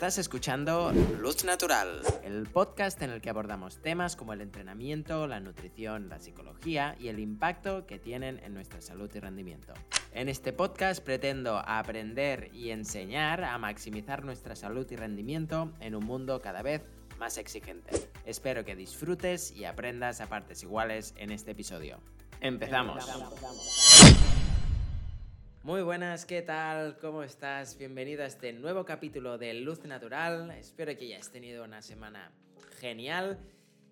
Estás escuchando Luz Natural, el podcast en el que abordamos temas como el entrenamiento, la nutrición, la psicología y el impacto que tienen en nuestra salud y rendimiento. En este podcast pretendo aprender y enseñar a maximizar nuestra salud y rendimiento en un mundo cada vez más exigente. Espero que disfrutes y aprendas a partes iguales en este episodio. Empezamos. Muy buenas, ¿qué tal? ¿Cómo estás? Bienvenido a este nuevo capítulo de Luz Natural. Espero que hayas tenido una semana genial.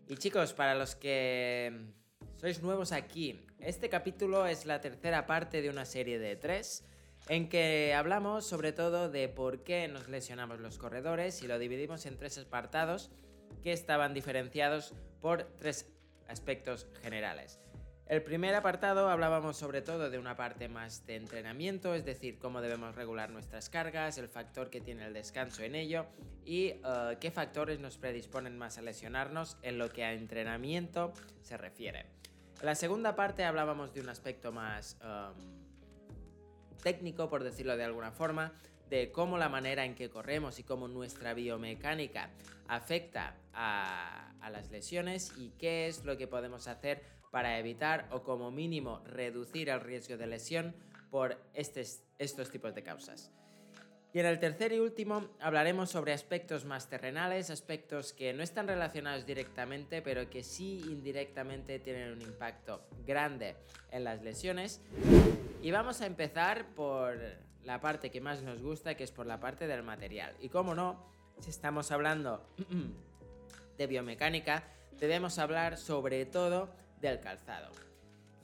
Y chicos, para los que sois nuevos aquí, este capítulo es la tercera parte de una serie de tres en que hablamos sobre todo de por qué nos lesionamos los corredores y lo dividimos en tres apartados que estaban diferenciados por tres aspectos generales. El primer apartado hablábamos sobre todo de una parte más de entrenamiento, es decir, cómo debemos regular nuestras cargas, el factor que tiene el descanso en ello y eh, qué factores nos predisponen más a lesionarnos en lo que a entrenamiento se refiere. En la segunda parte hablábamos de un aspecto más um, técnico, por decirlo de alguna forma, de cómo la manera en que corremos y cómo nuestra biomecánica afecta a las lesiones y qué es lo que podemos hacer para evitar o como mínimo reducir el riesgo de lesión por estos tipos de causas. Y en el tercer y último hablaremos sobre aspectos más terrenales, aspectos que no están relacionados directamente, pero que sí indirectamente tienen un impacto grande en las lesiones. Y vamos a empezar por la parte que más nos gusta, que es por la parte del material. Y como no, si estamos hablando de biomecánica, debemos hablar sobre todo del calzado.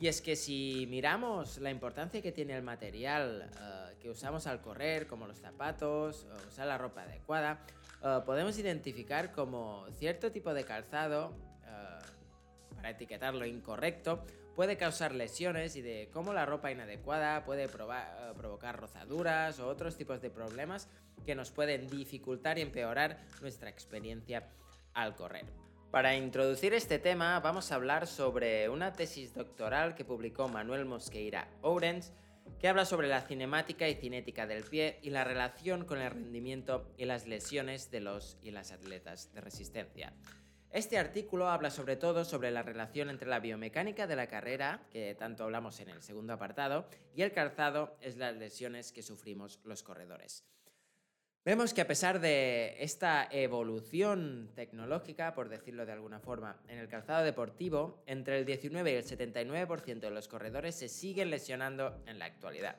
Y es que si miramos la importancia que tiene el material eh, que usamos al correr, como los zapatos, o usar la ropa adecuada, eh, podemos identificar como cierto tipo de calzado, eh, para etiquetarlo incorrecto, puede causar lesiones y de cómo la ropa inadecuada puede provocar rozaduras o otros tipos de problemas que nos pueden dificultar y empeorar nuestra experiencia al correr. Para introducir este tema vamos a hablar sobre una tesis doctoral que publicó Manuel Mosqueira Ourens que habla sobre la cinemática y cinética del pie y la relación con el rendimiento y las lesiones de los y las atletas de resistencia. Este artículo habla sobre todo sobre la relación entre la biomecánica de la carrera, que tanto hablamos en el segundo apartado, y el calzado es las lesiones que sufrimos los corredores. Vemos que a pesar de esta evolución tecnológica, por decirlo de alguna forma, en el calzado deportivo, entre el 19 y el 79% de los corredores se siguen lesionando en la actualidad.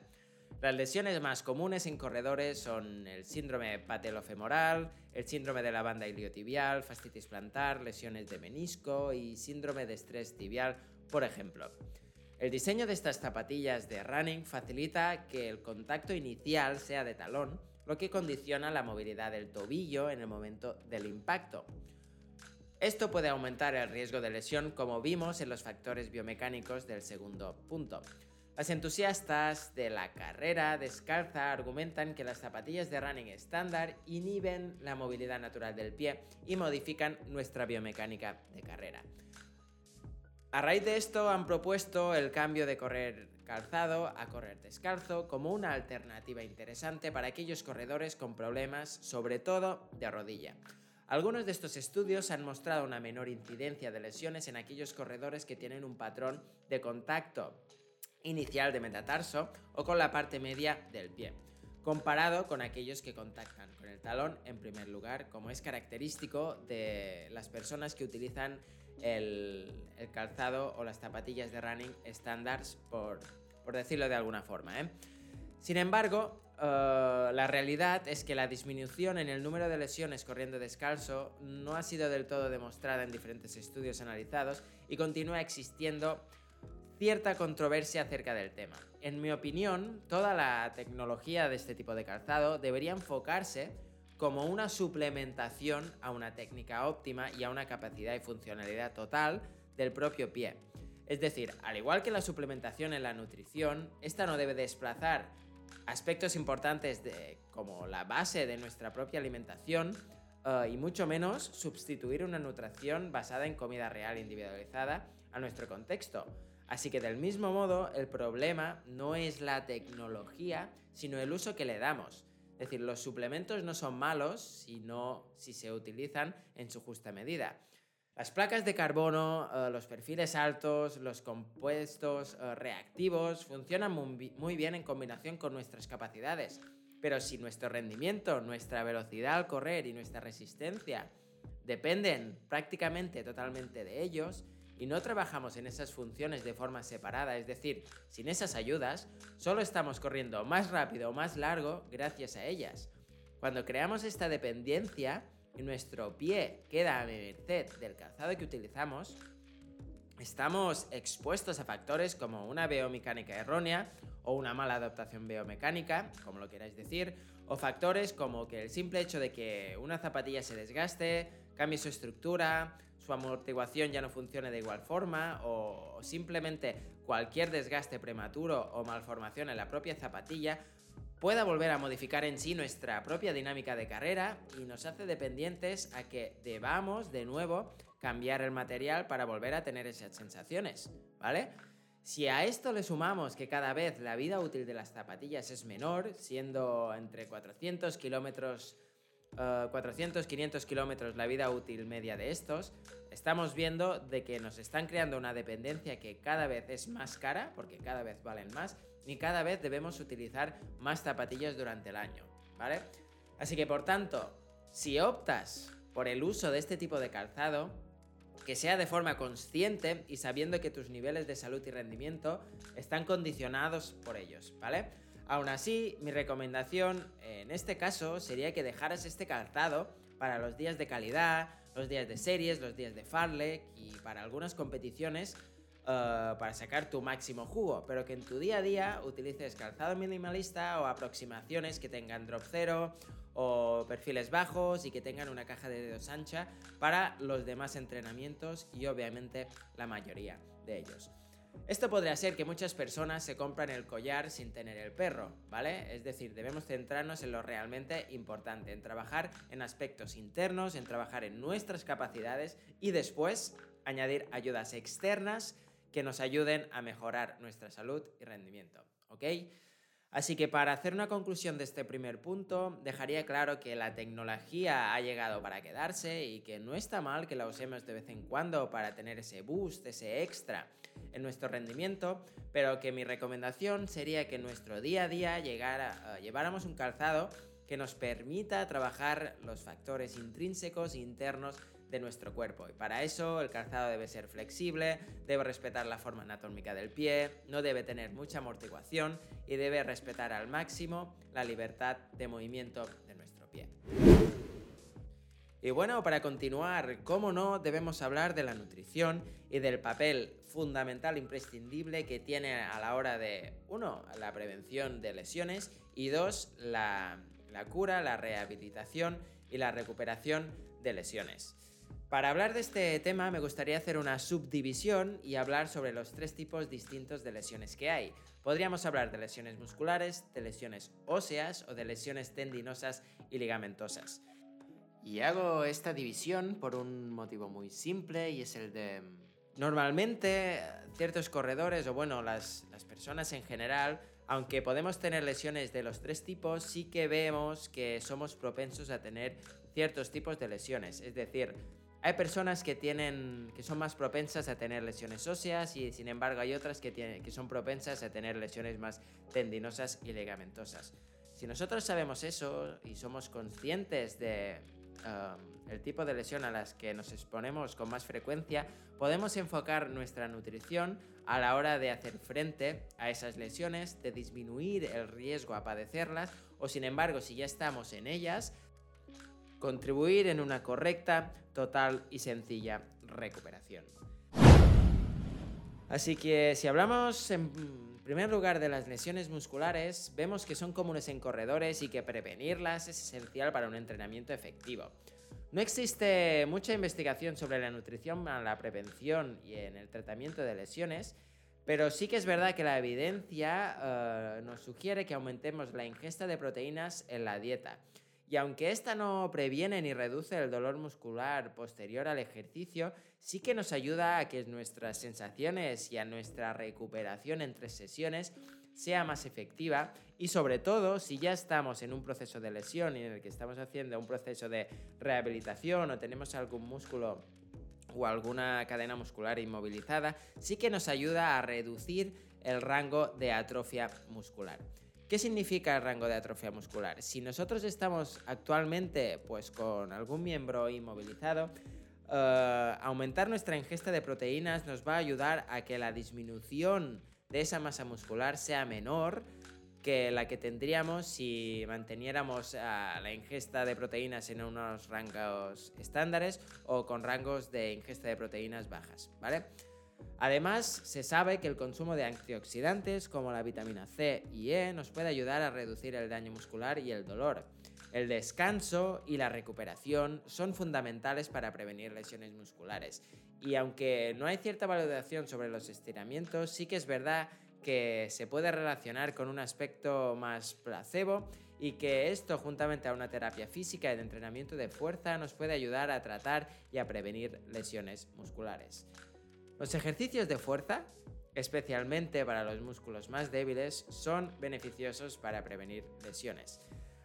Las lesiones más comunes en corredores son el síndrome patelofemoral, el síndrome de la banda iliotibial, fascitis plantar, lesiones de menisco y síndrome de estrés tibial, por ejemplo. El diseño de estas zapatillas de running facilita que el contacto inicial sea de talón, lo que condiciona la movilidad del tobillo en el momento del impacto. Esto puede aumentar el riesgo de lesión como vimos en los factores biomecánicos del segundo punto. Las entusiastas de la carrera descalza argumentan que las zapatillas de running estándar inhiben la movilidad natural del pie y modifican nuestra biomecánica de carrera. A raíz de esto han propuesto el cambio de correr calzado a correr descalzo como una alternativa interesante para aquellos corredores con problemas, sobre todo de rodilla. Algunos de estos estudios han mostrado una menor incidencia de lesiones en aquellos corredores que tienen un patrón de contacto inicial de metatarso o con la parte media del pie, comparado con aquellos que contactan con el talón en primer lugar, como es característico de las personas que utilizan el, calzado o las zapatillas de running estándares, por, decirlo de alguna forma. ¿eh? Sin embargo, eh, la realidad es que la disminución en el número de lesiones corriendo descalzo no ha sido del todo demostrada en diferentes estudios analizados y continúa existiendo cierta controversia acerca del tema. En mi opinión, toda la tecnología de este tipo de calzado debería enfocarse como una suplementación a una técnica óptima y a una capacidad y funcionalidad total del propio pie. Es decir, al igual que la suplementación en la nutrición, esta no debe desplazar aspectos importantes de, como la base de nuestra propia alimentación eh, y mucho menos sustituir una nutrición basada en comida real individualizada a nuestro contexto. Así que del mismo modo, el problema no es la tecnología, sino el uso que le damos Es decir, los suplementos no son malos sino si se utilizan en su justa medida. Las placas de carbono, eh, los perfiles altos, los compuestos eh, reactivos funcionan muy bien en combinación con nuestras capacidades. Pero si nuestro rendimiento, nuestra velocidad al correr y nuestra resistencia dependen prácticamente totalmente de ellos, y no trabajamos en esas funciones de forma separada, es decir, sin esas ayudas, solo estamos corriendo más rápido o más largo gracias a ellas. Cuando creamos esta dependencia y nuestro pie queda a merced del calzado que utilizamos, estamos expuestos a factores como una biomecánica errónea o una mala adaptación biomecánica, como lo queráis decir, o factores como que el simple hecho de que una zapatilla se desgaste, cambie su estructura, su amortiguación ya no funcione de igual forma o simplemente cualquier desgaste prematuro o malformación en la propia zapatilla pueda volver a modificar en sí nuestra propia dinámica de carrera y nos hace dependientes a que debamos de nuevo cambiar el material para volver a tener esas sensaciones, ¿vale? Si a esto le sumamos que cada vez la vida útil de las zapatillas es menor, siendo entre 400 kilómetros 400-500 eh, kilómetros la vida útil media de estos, estamos viendo de que nos están creando una dependencia que cada vez es más cara, porque cada vez valen más, y cada vez debemos utilizar más zapatillas durante el año, ¿vale? Así que por tanto, si optas por el uso de este tipo de calzado, que sea de forma consciente y sabiendo que tus niveles de salud y rendimiento están condicionados por ellos, ¿vale? Aún así, mi recomendación en este caso sería que dejaras este calzado para los días de calidad, los días de series, los días de farlek y para algunas competiciones eh, para sacar tu máximo jugo, pero que en tu día a día utilices calzado minimalista o aproximaciones que tengan drop cero o perfiles bajos y que tengan una caja de dedos ancha para los demás entrenamientos y obviamente la mayoría de ellos. Esto podría ser que muchas personas se compran el collar sin tener el perro, ¿vale? Es decir, debemos centrarnos en lo realmente importante, en trabajar en aspectos internos, en trabajar en nuestras capacidades y después añadir ayudas externas que nos ayuden a mejorar nuestra salud y rendimiento, ¿ok? Así que para hacer una conclusión de este primer punto, dejaría claro que la tecnología ha llegado para quedarse y que no está mal que la usemos de vez en cuando para tener ese boost, ese extra en nuestro rendimiento, pero que mi recomendación sería que en nuestro día a día llegara, lleváramos un calzado que nos permita trabajar los factores intrínsecos e internos de nuestro cuerpo. Y para eso el calzado debe ser flexible, debe respetar la forma anatómica del pie, no debe tener mucha amortiguación y debe respetar al máximo la libertad de movimiento de nuestro pie. Y bueno, para continuar, como no, debemos hablar de la nutrición y del papel fundamental, imprescindible que tiene a la hora de, uno, la prevención de lesiones y dos, la, la cura, la rehabilitación y la recuperación de lesiones. Para hablar de este tema me gustaría hacer una subdivisión y hablar sobre los tres tipos distintos de lesiones que hay. Podríamos hablar de lesiones musculares, de lesiones óseas o de lesiones tendinosas y ligamentosas. Y hago esta división por un motivo muy simple y es el de... Normalmente ciertos corredores o bueno, las, las personas en general aunque podemos tener lesiones de los tres tipos, sí que vemos que somos propensos a tener ciertos tipos de lesiones. Es decir, hay personas que, tienen, que son más propensas a tener lesiones óseas y sin embargo hay otras que, tienen, que son propensas a tener lesiones más tendinosas y ligamentosas. Si nosotros sabemos eso y somos conscientes de el tipo de lesión a las que nos exponemos con más frecuencia, podemos enfocar nuestra nutrición a la hora de hacer frente a esas lesiones, de disminuir el riesgo a padecerlas o sin embargo si ya estamos en ellas, contribuir en una correcta, total y sencilla recuperación. Así que si hablamos en primer lugar de las lesiones musculares, vemos que son comunes en corredores y que prevenirlas es esencial para un entrenamiento efectivo. No existe mucha investigación sobre la nutrición, la prevención y en el tratamiento de lesiones, pero sí que es verdad que la evidencia eh, nos sugiere que aumentemos la ingesta de proteínas en la dieta. Y aunque esta no previene ni reduce el dolor muscular posterior al ejercicio, sí que nos ayuda a que nuestras sensaciones y a nuestra recuperación entre sesiones sea más efectiva y sobre todo si ya estamos en un proceso de lesión y en el que estamos haciendo un proceso de rehabilitación o tenemos algún músculo o alguna cadena muscular inmovilizada, sí que nos ayuda a reducir el rango de atrofia muscular. ¿Qué significa el rango de atrofia muscular? Si nosotros estamos actualmente pues con algún miembro inmovilizado, eh, aumentar nuestra ingesta de proteínas nos va a ayudar a que la disminución de esa masa muscular sea menor que la que tendríamos si manteniéramos eh, la ingesta de proteínas en unos rangos estándares o con rangos de ingesta de proteínas bajas, ¿vale? Además, se sabe que el consumo de antioxidantes como la vitamina C y E nos puede ayudar a reducir el daño muscular y el dolor. El descanso y la recuperación son fundamentales para prevenir lesiones musculares. Y aunque no hay cierta valoración sobre los estiramientos, sí que es verdad que se puede relacionar con un aspecto más placebo y que esto juntamente a una terapia física y de entrenamiento de fuerza nos puede ayudar a tratar y a prevenir lesiones musculares. Los ejercicios de fuerza, especialmente para los músculos más débiles, son beneficiosos para prevenir lesiones.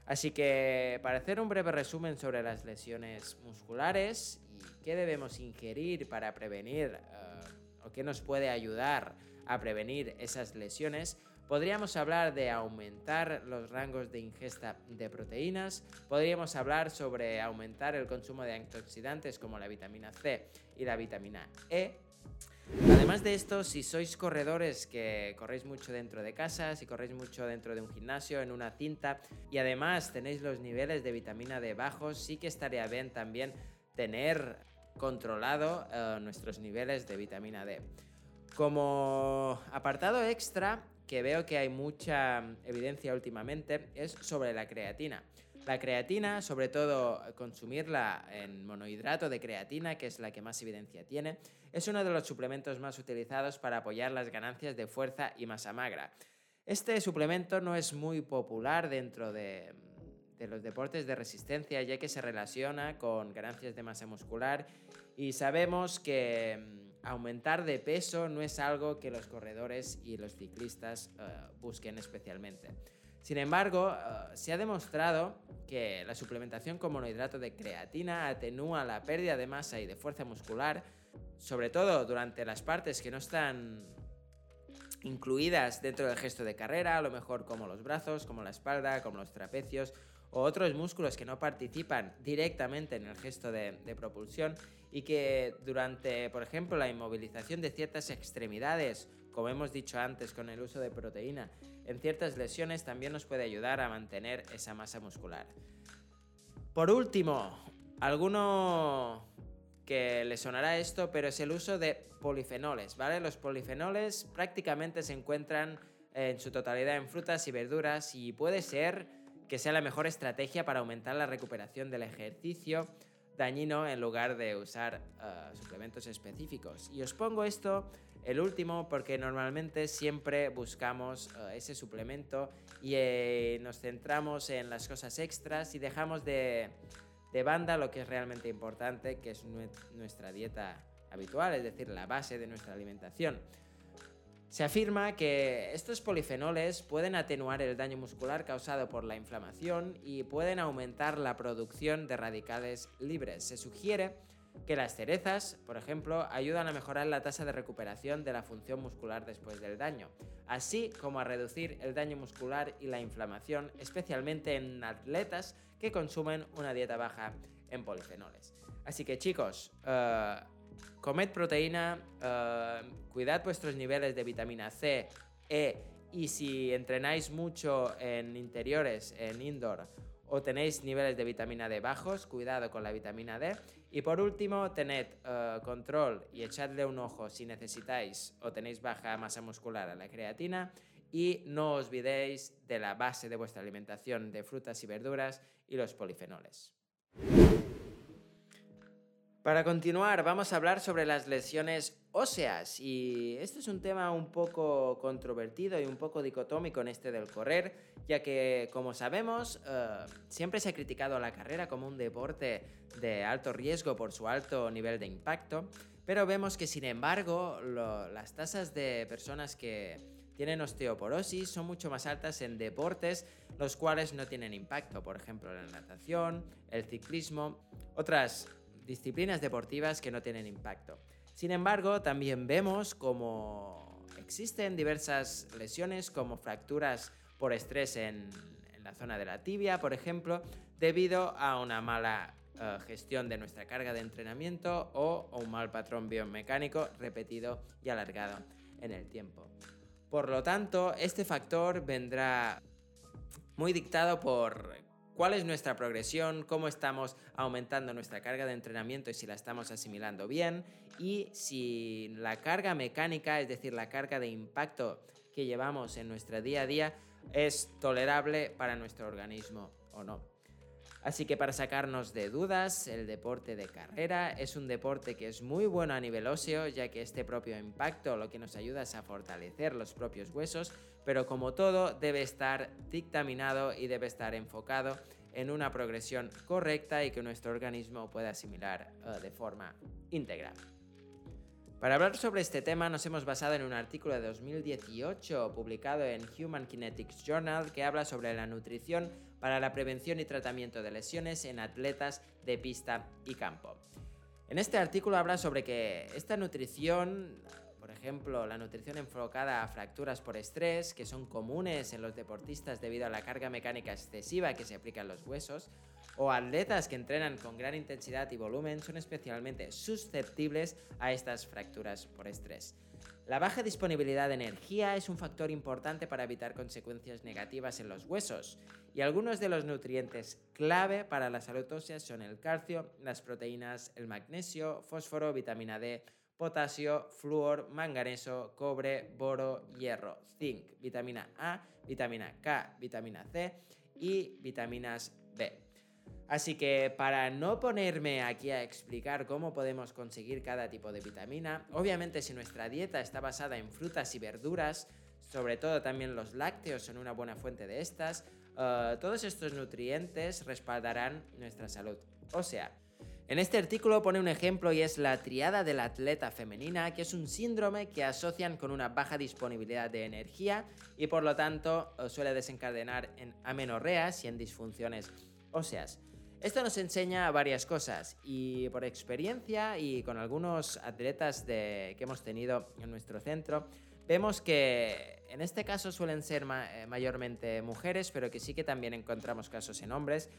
Así que para hacer un breve resumen sobre las lesiones musculares y qué debemos ingerir para prevenir eh, o qué nos puede ayudar a prevenir esas lesiones, podríamos hablar de aumentar los rangos de ingesta de proteínas, podríamos hablar sobre aumentar el consumo de antioxidantes como la vitamina C y la vitamina E, Además de esto, si sois corredores que corréis mucho dentro de casa, si corréis mucho dentro de un gimnasio, en una cinta, y además tenéis los niveles de vitamina D bajos, sí que estaría bien también tener controlado eh, nuestros niveles de vitamina D. Como apartado extra, que veo que hay mucha evidencia últimamente, es sobre la creatina. La creatina, sobre todo consumirla en monohidrato de creatina, que es la que más evidencia tiene, es uno de los suplementos más utilizados para apoyar las ganancias de fuerza y masa magra. Este suplemento no es muy popular dentro de, los deportes de resistencia, ya que se relaciona con ganancias de masa muscular y sabemos que mm, aumentar de peso no es algo que los corredores y los ciclistas eh, busquen especialmente. Sin embargo, eh, se ha demostrado que la suplementación con monohidrato de creatina atenúa la pérdida de masa y de fuerza muscular, sobre todo durante las partes que no están incluidas dentro del gesto de carrera, a lo mejor como los brazos, como la espalda, como los trapecios o otros músculos que no participan directamente en el gesto de, de, propulsión y que durante, por ejemplo, la inmovilización de ciertas extremidades, como hemos dicho antes con el uso de proteína, en ciertas lesiones también nos puede ayudar a mantener esa masa muscular. Por último, alguno que le sonará esto, pero es el uso de polifenoles, ¿vale? Los polifenoles prácticamente se encuentran en su totalidad en frutas y verduras y puede ser que sea la mejor estrategia para aumentar la recuperación del ejercicio dañino en lugar de usar eh, suplementos específicos. Y os pongo esto el último, porque normalmente siempre buscamos eh, ese suplemento y eh, nos centramos en las cosas extras y dejamos de, de, banda lo que es realmente importante, que es nuestra dieta habitual, es decir, la base de nuestra alimentación. Se afirma que estos polifenoles pueden atenuar el daño muscular causado por la inflamación y pueden aumentar la producción de radicales libres. Se sugiere que las cerezas, por ejemplo, ayudan a mejorar la tasa de recuperación de la función muscular después del daño, así como a reducir el daño muscular y la inflamación, especialmente en atletas que consumen una dieta baja en polifenoles. Así que chicos, uh, comed proteína, uh, cuidad vuestros niveles de vitamina C, E y si entrenáis mucho en interiores, en indoor, o tenéis niveles de vitamina D bajos, cuidado con la vitamina D. Y por último, tened eh, control y echadle un ojo si necesitáis o tenéis baja masa muscular a la creatina. Y no os olvidéis de la base de vuestra alimentación de frutas y verduras y los polifenoles. Para continuar, vamos a hablar sobre las lesiones óseas. Y este es un tema un poco controvertido y un poco dicotómico en este del correr, ya que como sabemos eh, siempre se ha criticado la carrera como un deporte de alto riesgo por su alto nivel de impacto, pero vemos que sin embargo las tasas de personas que tienen osteoporosis son mucho más altas en deportes los cuales no tienen impacto, por ejemplo la natación, el ciclismo, otras disciplinas deportivas que no tienen impacto. Sin embargo, también vemos como existen diversas lesiones como fracturas por estrés en, la zona de la tibia, por ejemplo, debido a una mala eh, gestión de nuestra carga de entrenamiento o un mal patrón biomecánico repetido y alargado en el tiempo. Por lo tanto, este factor vendrá muy dictado por cuál es nuestra progresión, cómo estamos aumentando nuestra carga de entrenamiento y si la estamos asimilando bien y si la carga mecánica, es decir, la carga de impacto que llevamos en nuestro día a día, es tolerable para nuestro organismo o no. Así que para sacarnos de dudas, el deporte de carrera es un deporte que es muy bueno a nivel óseo, ya que este propio impacto lo que nos ayuda es a fortalecer los propios huesos, pero como todo debe estar dictaminado y debe estar enfocado en una progresión correcta y que nuestro organismo pueda asimilar eh, de forma íntegra. Para hablar sobre este tema nos hemos basado en un artículo de 2018 publicado en Human Kinetics Journal que habla sobre la nutrición para la prevención y tratamiento de lesiones en atletas de pista y campo. En este artículo habla sobre que esta nutrición, ejemplo, la nutrición enfocada a fracturas por estrés, que son comunes en los deportistas debido a la carga mecánica excesiva que se aplica en los huesos, o atletas que entrenan con gran intensidad y volumen son especialmente susceptibles a estas fracturas por estrés. La baja disponibilidad de energía es un factor importante para evitar consecuencias negativas en los huesos y algunos de los nutrientes clave para la salud ósea son el calcio, las proteínas, el magnesio, fósforo, vitamina D, potasio, flúor, manganeso, cobre, boro, hierro, zinc, vitamina A, vitamina K, vitamina C y vitaminas B. Así que para no ponerme aquí a explicar cómo podemos conseguir cada tipo de vitamina, obviamente si nuestra dieta está basada en frutas y verduras, sobre todo también los lácteos son una buena fuente de estas, eh, todos estos nutrientes respaldarán nuestra salud. O sea, en este artículo pone un ejemplo y es la triada de la atleta femenina, que es un síndrome que asocian con una baja disponibilidad de energía y por lo tanto eh, suele desencadenar en amenorreas y en disfunciones óseas. Esto nos enseña varias cosas y por experiencia y con algunos atletas que hemos tenido en nuestro centro, vemos que en este caso suelen ser eh, mayormente mujeres, pero que sí que también encontramos casos en hombres,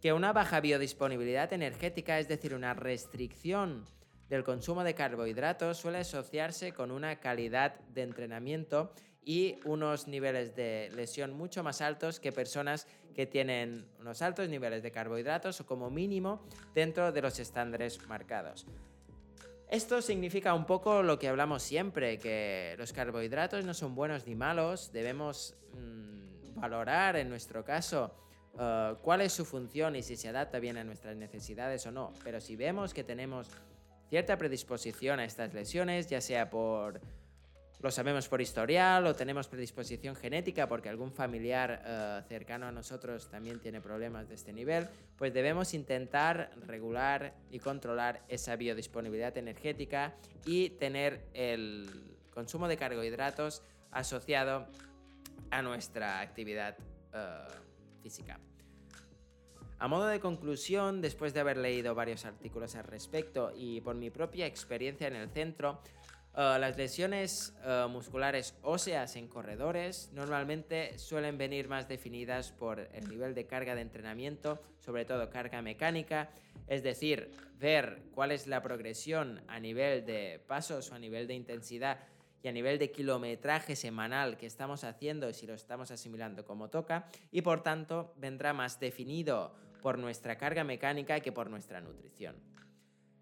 que una baja biodisponibilidad energética, es decir, una restricción del consumo de carbohidratos, suele asociarse con una calidad de entrenamiento y unos niveles de lesión mucho más altos que personas que tienen unos altos niveles de carbohidratos o como mínimo dentro de los estándares marcados. Esto significa un poco lo que hablamos siempre, que los carbohidratos no son buenos ni malos, debemos mm, valorar en nuestro caso uh, cuál es su función y si se adapta bien a nuestras necesidades o no. Pero si vemos que tenemos cierta predisposición a estas lesiones, ya sea por lo sabemos por historial o tenemos predisposición genética porque algún familiar eh, cercano a nosotros también tiene problemas de este nivel, pues debemos intentar regular y controlar esa biodisponibilidad energética y tener el consumo de carbohidratos asociado a nuestra actividad eh, física. A modo de conclusión, después de haber leído varios artículos al respecto y por mi propia experiencia en el centro, Uh, las lesiones uh, musculares óseas en corredores normalmente suelen venir más definidas por el nivel de carga de entrenamiento, sobre todo carga mecánica, es decir, ver cuál es la progresión a nivel de pasos o a nivel de intensidad y a nivel de kilometraje semanal que estamos haciendo si lo estamos asimilando como toca y por tanto vendrá más definido por nuestra carga mecánica que por nuestra nutrición.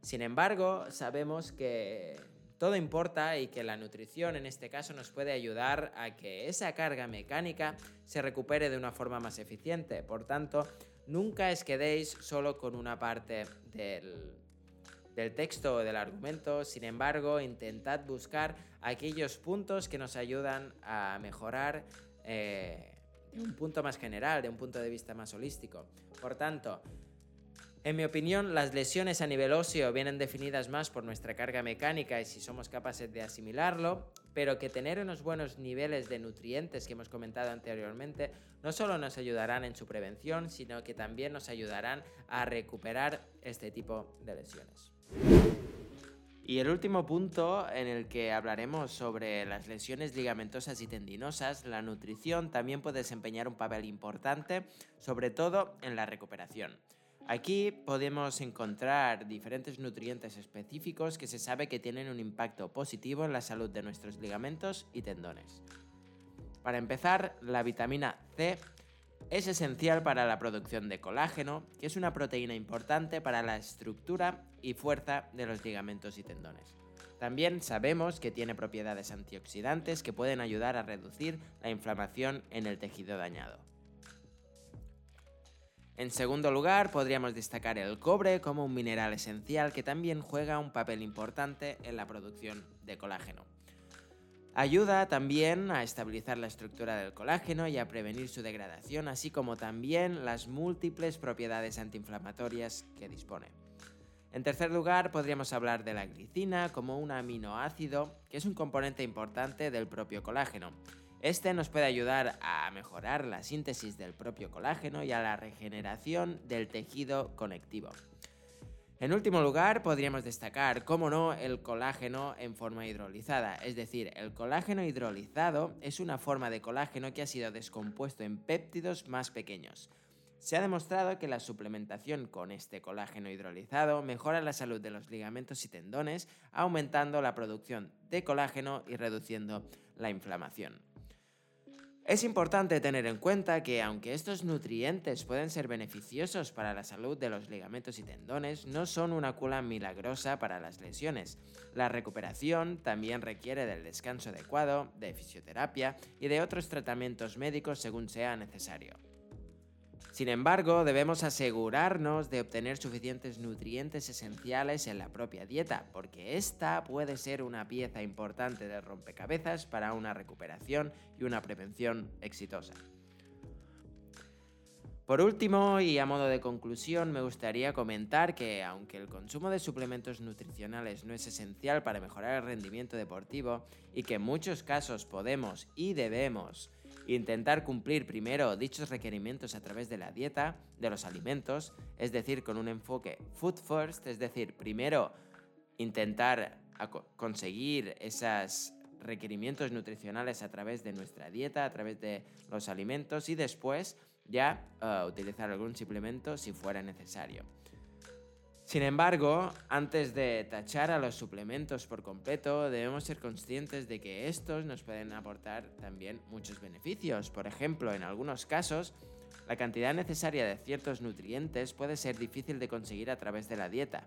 Sin embargo, sabemos que todo importa y que la nutrición en este caso nos puede ayudar a que esa carga mecánica se recupere de una forma más eficiente. Por tanto, nunca os quedéis solo con una parte del, texto o del argumento, sin embargo, intentad buscar aquellos puntos que nos ayudan a mejorar eh, de un punto más general, de un punto de vista más holístico. Por tanto, en mi opinión, las lesiones a nivel óseo vienen definidas más por nuestra carga mecánica y si somos capaces de asimilarlo, pero que tener unos buenos niveles de nutrientes que hemos comentado anteriormente no solo nos ayudarán en su prevención, sino que también nos ayudarán a recuperar este tipo de lesiones. Y el último punto en el que hablaremos sobre las lesiones ligamentosas y tendinosas, la nutrición también puede desempeñar un papel importante, sobre todo en la recuperación. Aquí podemos encontrar diferentes nutrientes específicos que se sabe que tienen un impacto positivo en la salud de nuestros ligamentos y tendones. Para empezar, la vitamina C es esencial para la producción de colágeno, que es una proteína importante para la estructura y fuerza de los ligamentos y tendones. También sabemos que tiene propiedades antioxidantes que pueden ayudar a reducir la inflamación en el tejido dañado. En segundo lugar, podríamos destacar el cobre como un mineral esencial que también juega un papel importante en la producción de colágeno. Ayuda también a estabilizar la estructura del colágeno y a prevenir su degradación, así como también las múltiples propiedades antiinflamatorias que dispone. En tercer lugar, podríamos hablar de la glicina como un aminoácido que es un componente importante del propio colágeno este nos puede ayudar a mejorar la síntesis del propio colágeno y a la regeneración del tejido conectivo. En último lugar, podríamos destacar, cómo no, el colágeno en forma hidrolizada. Es decir, el colágeno hidrolizado es una forma de colágeno que ha sido descompuesto en péptidos más pequeños. Se ha demostrado que la suplementación con este colágeno hidrolizado mejora la salud de los ligamentos y tendones, aumentando la producción de colágeno y reduciendo la inflamación. Es importante tener en cuenta que aunque estos nutrientes pueden ser beneficiosos para la salud de los ligamentos y tendones, no son una cura milagrosa para las lesiones. La recuperación también requiere del descanso adecuado, de fisioterapia y de otros tratamientos médicos según sea necesario. Sin embargo, debemos asegurarnos de obtener suficientes nutrientes esenciales en la propia dieta, porque esta puede ser una pieza importante de rompecabezas para una recuperación y una prevención exitosa. Por último, y a modo de conclusión, me gustaría comentar que aunque el consumo de suplementos nutricionales no es esencial para mejorar el rendimiento deportivo y que en muchos casos podemos y debemos Intentar cumplir primero dichos requerimientos a través de la dieta, de los alimentos, es decir, con un enfoque food first, es decir, primero intentar conseguir esos requerimientos nutricionales a través de nuestra dieta, a través de los alimentos y después ya eh, utilizar algún suplemento si fuera necesario. Sin embargo, antes de tachar a los suplementos por completo, debemos ser conscientes de que estos nos pueden aportar también muchos beneficios. Por ejemplo, en algunos casos, la cantidad necesaria de ciertos nutrientes puede ser difícil de conseguir a través de la dieta.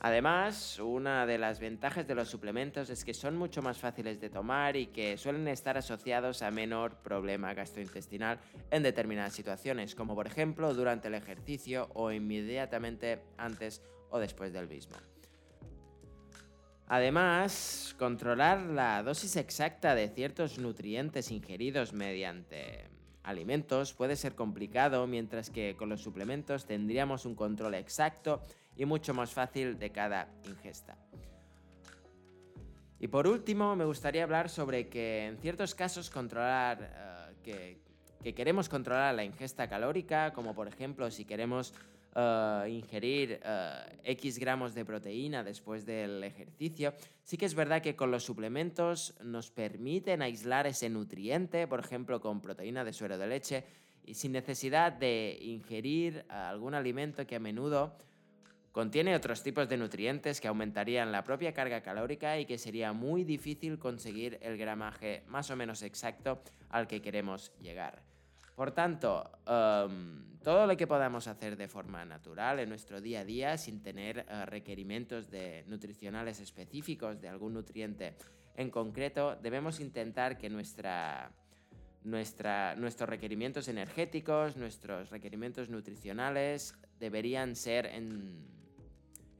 Además, una de las ventajas de los suplementos es que son mucho más fáciles de tomar y que suelen estar asociados a menor problema gastrointestinal en determinadas situaciones, como por ejemplo durante el ejercicio o inmediatamente antes o después del mismo. Además, controlar la dosis exacta de ciertos nutrientes ingeridos mediante alimentos puede ser complicado, mientras que con los suplementos tendríamos un control exacto y mucho más fácil de cada ingesta. Y por último, me gustaría hablar sobre que en ciertos casos controlar, eh, que, queremos controlar la ingesta calórica, como por ejemplo si queremos eh, ingerir eh, X gramos de proteína después del ejercicio, sí que es verdad que con los suplementos nos permiten aislar ese nutriente, por ejemplo con proteína de suero de leche, y sin necesidad de ingerir algún alimento que a menudo Contiene otros tipos de nutrientes que aumentarían la propia carga calórica y que sería muy difícil conseguir el gramaje más o menos exacto al que queremos llegar. Por tanto, em, todo lo que podamos hacer de forma natural en nuestro día a día sin tener eh, requerimientos nutricionales específicos de algún nutriente en concreto, debemos intentar que nuestra, nuestra, nuestros requerimientos energéticos, nuestros requerimientos nutricionales deberían ser en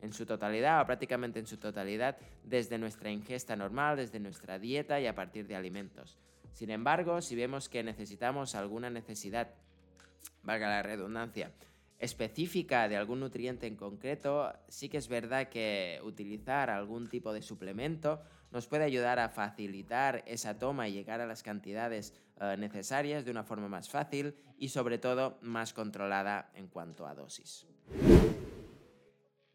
en su totalidad o prácticamente en su totalidad desde nuestra ingesta normal, desde nuestra dieta y a partir de alimentos. Sin embargo, si vemos que necesitamos alguna necesidad, valga la redundancia, específica de algún nutriente en concreto, sí que es verdad que utilizar algún tipo de suplemento nos puede ayudar a facilitar esa toma y llegar a las cantidades eh, necesarias de una forma más fácil y sobre todo más controlada en cuanto a dosis.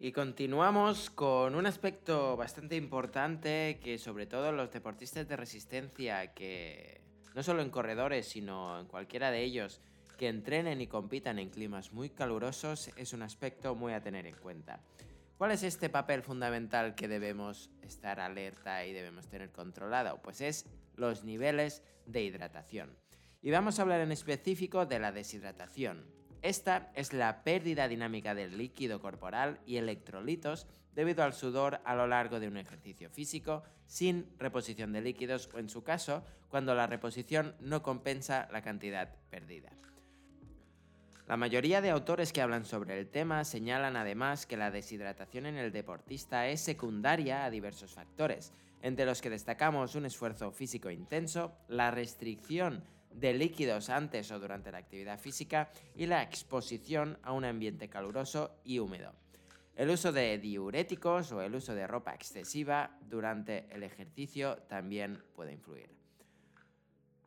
Y continuamos con un aspecto bastante importante que sobre todo los deportistas de resistencia, que no solo en corredores, sino en cualquiera de ellos, que entrenen y compitan en climas muy calurosos, es un aspecto muy a tener en cuenta. ¿Cuál es este papel fundamental que debemos estar alerta y debemos tener controlado? Pues es los niveles de hidratación. Y vamos a hablar en específico de la deshidratación. Esta es la pérdida dinámica del líquido corporal y electrolitos debido al sudor a lo largo de un ejercicio físico sin reposición de líquidos o en su caso cuando la reposición no compensa la cantidad perdida. La mayoría de autores que hablan sobre el tema señalan además que la deshidratación en el deportista es secundaria a diversos factores, entre los que destacamos un esfuerzo físico intenso, la restricción de líquidos antes o durante la actividad física y la exposición a un ambiente caluroso y húmedo. El uso de diuréticos o el uso de ropa excesiva durante el ejercicio también puede influir.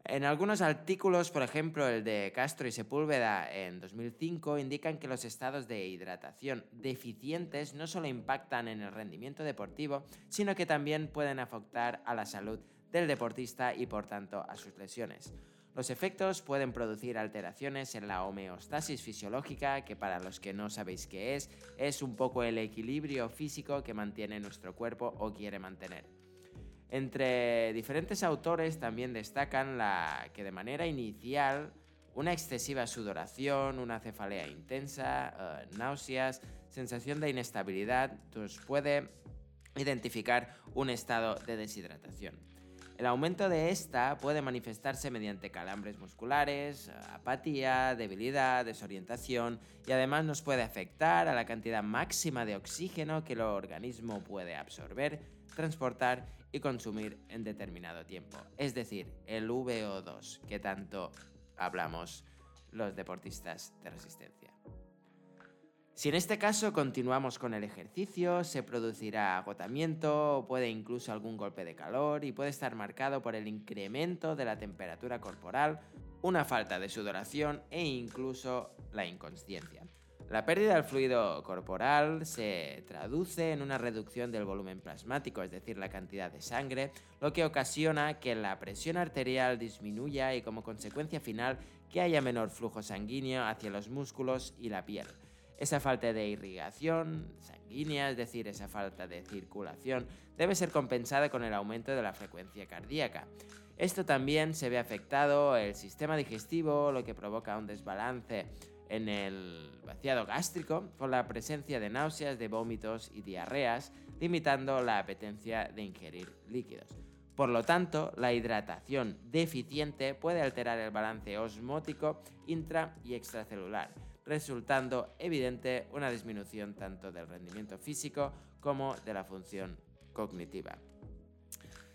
En algunos artículos, por ejemplo el de Castro y Sepúlveda en 2005, indican que los estados de hidratación deficientes no solo impactan en el rendimiento deportivo, sino que también pueden afectar a la salud del deportista y por tanto a sus lesiones. Los efectos pueden producir alteraciones en la homeostasis fisiológica, que para los que no sabéis qué es, es un poco el equilibrio físico que mantiene nuestro cuerpo o quiere mantener. Entre diferentes autores también destacan la que de manera inicial una excesiva sudoración, una cefalea intensa, eh, náuseas, sensación de inestabilidad, nos puede identificar un estado de deshidratación. El aumento de esta puede manifestarse mediante calambres musculares, apatía, debilidad, desorientación y además nos puede afectar a la cantidad máxima de oxígeno que el organismo puede absorber, transportar y consumir en determinado tiempo. Es decir, el VO2 que tanto hablamos los deportistas de resistencia. Si en este caso continuamos con el ejercicio, se producirá agotamiento, puede incluso algún golpe de calor y puede estar marcado por el incremento de la temperatura corporal, una falta de sudoración e incluso la inconsciencia. La pérdida del fluido corporal se traduce en una reducción del volumen plasmático, es decir, la cantidad de sangre, lo que ocasiona que la presión arterial disminuya y como consecuencia final que haya menor flujo sanguíneo hacia los músculos y la piel. Esa falta de irrigación sanguínea, es decir, esa falta de circulación, debe ser compensada con el aumento de la frecuencia cardíaca. Esto también se ve afectado el sistema digestivo, lo que provoca un desbalance en el vaciado gástrico con la presencia de náuseas, de vómitos y diarreas, limitando la apetencia de ingerir líquidos. Por lo tanto, la hidratación deficiente puede alterar el balance osmótico intra y extracelular, resultando evidente una disminución tanto del rendimiento físico como de la función cognitiva.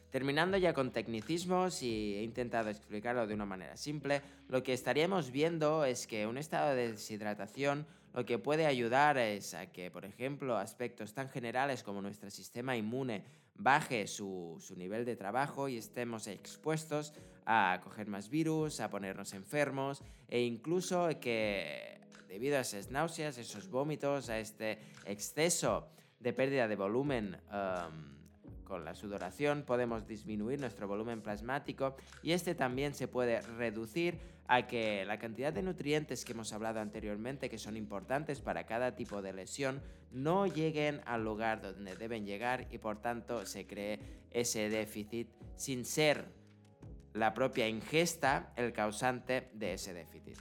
Terminando ya con tecnicismos y he intentado explicarlo de una manera simple, lo que estaríamos viendo es que un estado de deshidratación lo que puede ayudar es a que, por ejemplo, aspectos tan generales como nuestro sistema inmune baje su, su, nivel de trabajo y estemos expuestos a coger más virus, a ponernos enfermos e incluso que debido a esas náuseas, esos vómitos, a este exceso de pérdida de volumen um, con la sudoración, podemos disminuir nuestro volumen plasmático y este también se puede reducir a que la cantidad de nutrientes que hemos hablado anteriormente, que son importantes para cada tipo de lesión, no lleguen al lugar donde deben llegar y por tanto se cree ese déficit sin ser la propia ingesta el causante de ese déficit.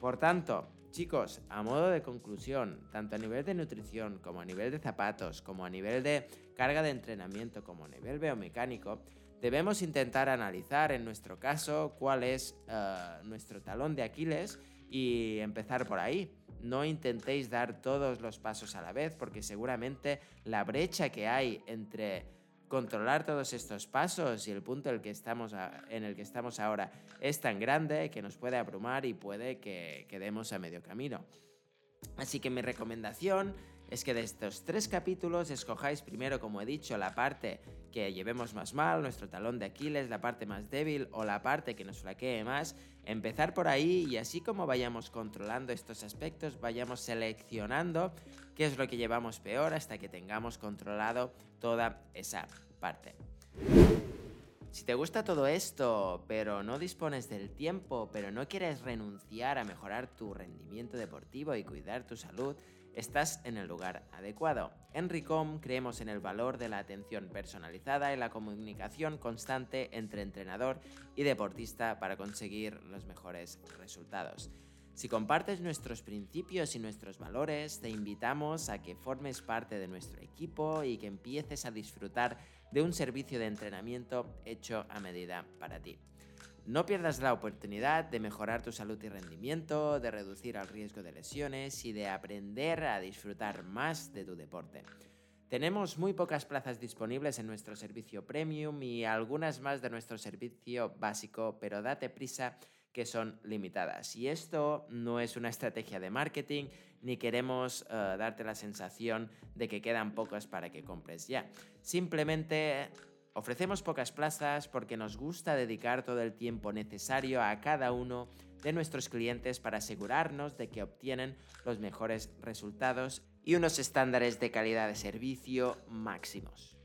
Por tanto, chicos, a modo de conclusión, tanto a nivel de nutrición como a nivel de zapatos, como a nivel de carga de entrenamiento, como a nivel biomecánico, debemos intentar analizar en nuestro caso cuál es eh, nuestro talón de Aquiles y empezar por ahí. No intentéis dar todos los pasos a la vez porque seguramente la brecha que hay entre controlar todos estos pasos y el punto en el que estamos, en el que estamos ahora es tan grande que nos puede abrumar y puede que quedemos a medio camino. Así que mi recomendación es que de estos tres capítulos escojáis primero, como he dicho, la parte que llevemos más mal, nuestro talón de Aquiles, la parte más débil o la parte que nos flaquee más, empezar por ahí y así como vayamos controlando estos aspectos, vayamos seleccionando qué es lo que llevamos peor hasta que tengamos controlado toda esa parte. Si te gusta todo esto, pero no dispones del tiempo, pero no quieres renunciar a mejorar tu rendimiento deportivo y cuidar tu salud, estás en el lugar adecuado. En RICOM creemos en el valor de la atención personalizada y la comunicación constante entre entrenador y deportista para conseguir los mejores resultados. Si compartes nuestros principios y nuestros valores, te invitamos a que formes parte de nuestro equipo y que empieces a disfrutar de un servicio de entrenamiento hecho a medida para ti. No pierdas la oportunidad de mejorar tu salud y rendimiento, de reducir el riesgo de lesiones y de aprender a disfrutar más de tu deporte. Tenemos muy pocas plazas disponibles en nuestro servicio premium y algunas más de nuestro servicio básico, pero date prisa que son limitadas. Y esto no es una estrategia de marketing, ni queremos eh, darte la sensación de que quedan pocas para que compres ya. Simplemente Ofrecemos pocas plazas porque nos gusta dedicar todo el tiempo necesario a cada uno de nuestros clientes para asegurarnos de que obtienen los mejores resultados y unos estándares de calidad de servicio máximos.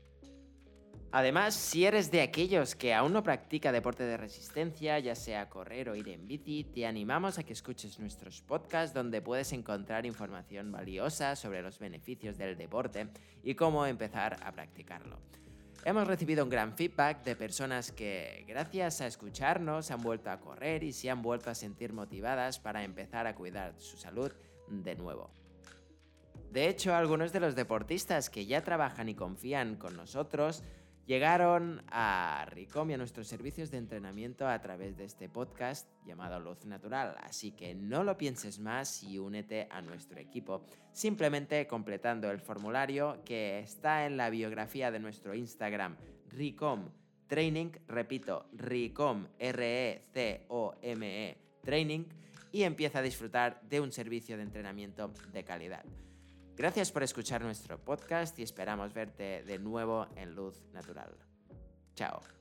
Además, si eres de aquellos que aún no practica deporte de resistencia, ya sea correr o ir en bici, te animamos a que escuches nuestros podcasts donde puedes encontrar información valiosa sobre los beneficios del deporte y cómo empezar a practicarlo. Hemos recibido un gran feedback de personas que, gracias a escucharnos, han vuelto a correr y se han vuelto a sentir motivadas para empezar a cuidar su salud de nuevo. De hecho, algunos de los deportistas que ya trabajan y confían con nosotros Llegaron a Ricom y a nuestros servicios de entrenamiento a través de este podcast llamado Luz Natural, así que no lo pienses más y únete a nuestro equipo, simplemente completando el formulario que está en la biografía de nuestro Instagram, Ricom Training, repito, Ricom, R-E-C-O-M-E, -E, Training, y empieza a disfrutar de un servicio de entrenamiento de calidad. Gracias por escuchar nuestro podcast y esperamos verte de nuevo en Luz Natural. Chao.